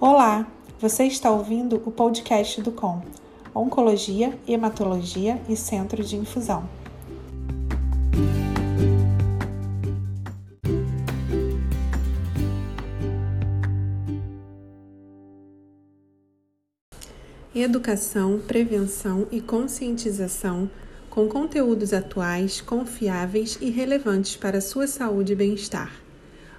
Olá, você está ouvindo o podcast do COM, Oncologia, Hematologia e Centro de Infusão. Educação, prevenção e conscientização com conteúdos atuais, confiáveis e relevantes para a sua saúde e bem-estar.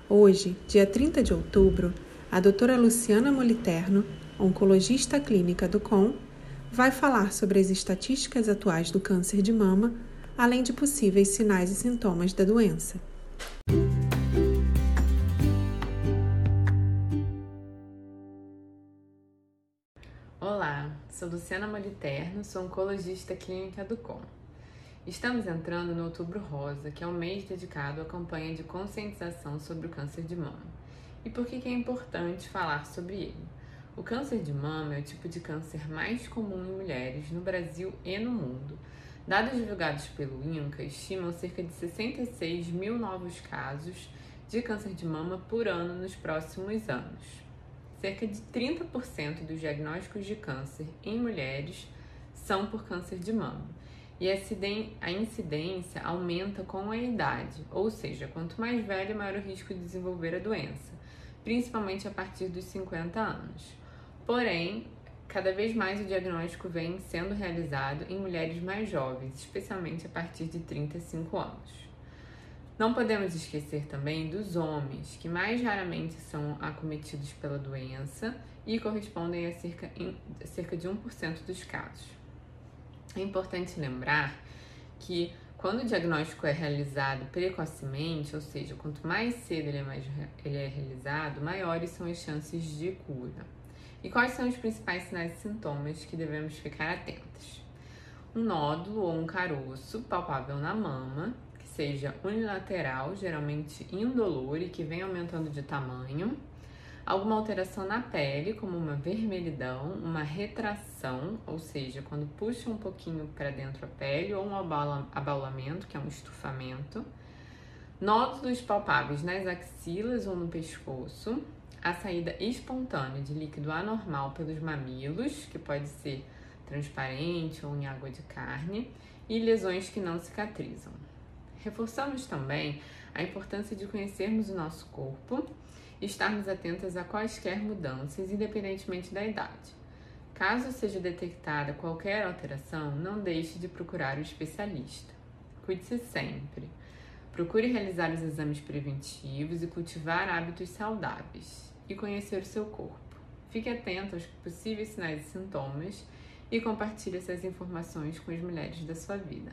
Hoje, dia 30 de outubro, a doutora Luciana Moliterno, oncologista clínica do COM, vai falar sobre as estatísticas atuais do câncer de mama, além de possíveis sinais e sintomas da doença. Olá, sou Luciana Moliterno, sou oncologista clínica do COM. Estamos entrando no Outubro Rosa, que é o mês dedicado à campanha de conscientização sobre o câncer de mama. E por que, é importante falar sobre ele? O câncer de mama é o tipo de câncer mais comum em mulheres no Brasil e no mundo. Dados divulgados pelo INCA estimam cerca de 66 mil novos casos de câncer de mama por ano nos próximos anos. Cerca de 30% dos diagnósticos de câncer em mulheres são por câncer de mama. E a incidência aumenta com a idade, ou seja, quanto mais velha, maior o risco de desenvolver a doença principalmente a partir dos 50 anos. Porém, cada vez mais o diagnóstico vem sendo realizado em mulheres mais jovens, especialmente a partir de 35 anos. Não podemos esquecer também dos homens, que mais raramente são acometidos pela doença e correspondem a cerca, a cerca de 1% dos casos. É importante lembrar que quando o diagnóstico é realizado precocemente, ou seja, quanto mais cedo ele é, mais, ele é realizado, maiores são as chances de cura. E quais são os principais sinais e sintomas que devemos ficar atentos? Um nódulo ou um caroço palpável na mama, que seja unilateral, geralmente indolor e que vem aumentando de tamanho alguma alteração na pele, como uma vermelhidão, uma retração, ou seja, quando puxa um pouquinho para dentro a pele, ou um abaulamento, que é um estufamento, nódulos palpáveis nas axilas ou no pescoço, a saída espontânea de líquido anormal pelos mamilos, que pode ser transparente ou em água de carne, e lesões que não cicatrizam. Reforçamos também a importância de conhecermos o nosso corpo estarmos atentas a quaisquer mudanças, independentemente da idade. Caso seja detectada qualquer alteração, não deixe de procurar o especialista. Cuide-se sempre. Procure realizar os exames preventivos e cultivar hábitos saudáveis e conhecer o seu corpo. Fique atento aos possíveis sinais e sintomas e compartilhe essas informações com as mulheres da sua vida.